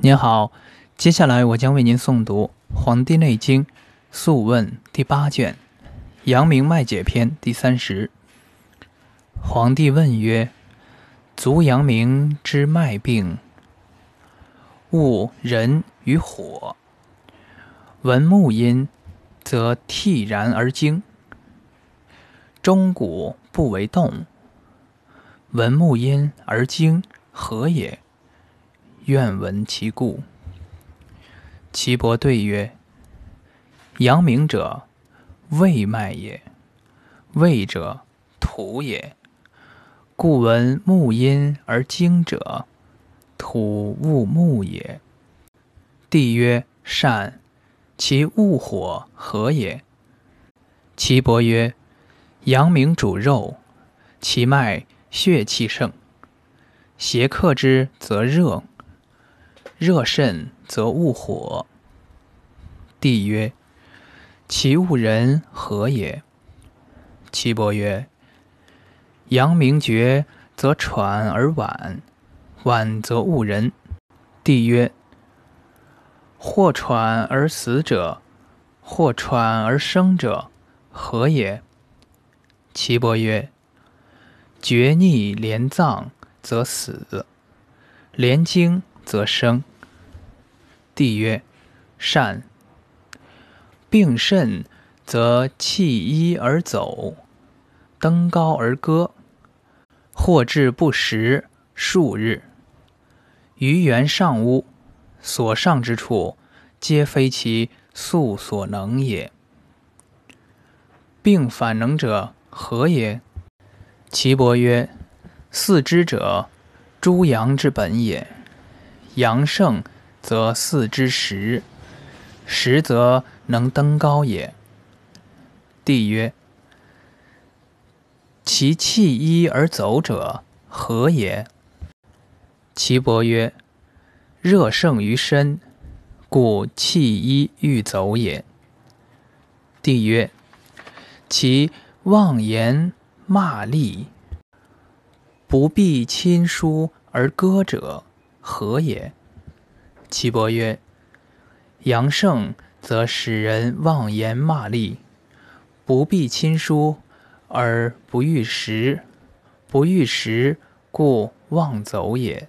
您好，接下来我将为您诵读《黄帝内经·素问》第八卷《阳明脉解篇》第三十。皇帝问曰：“足阳明之脉病，恶人与火。闻木音，则惕然而惊；中鼓不为动。闻木音而惊，何也？”愿闻其故。岐伯对曰：“阳明者，胃脉也。胃者，土也。故闻木阴而惊者，土物木也。”帝曰：“善。其物火何也？”岐伯曰：“阳明主肉，其脉血气盛，邪克之，则热。”热甚则恶火。帝曰：“其物人何也？”岐伯曰：“阳明厥，则喘而晚，晚则恶人。”帝曰：“或喘而死者，或喘而生者，何也？”岐伯曰：“厥逆连脏，则死；连经。”则生。帝曰：“善。病甚，则弃衣而走，登高而歌，或至不食数日。于原上屋，所上之处，皆非其素所能也。病反能者何也？”岐伯曰：“四肢者，诸阳之本也。”阳盛，则四之实；实则能登高也。帝曰：其弃衣而走者何也？岐伯曰：热盛于身，故弃衣欲走也。帝曰：其妄言骂詈，不避亲疏而歌者。何也？岐伯曰：“阳盛则使人妄言骂詈，不避亲疏而不欲食，不欲食故妄走也。”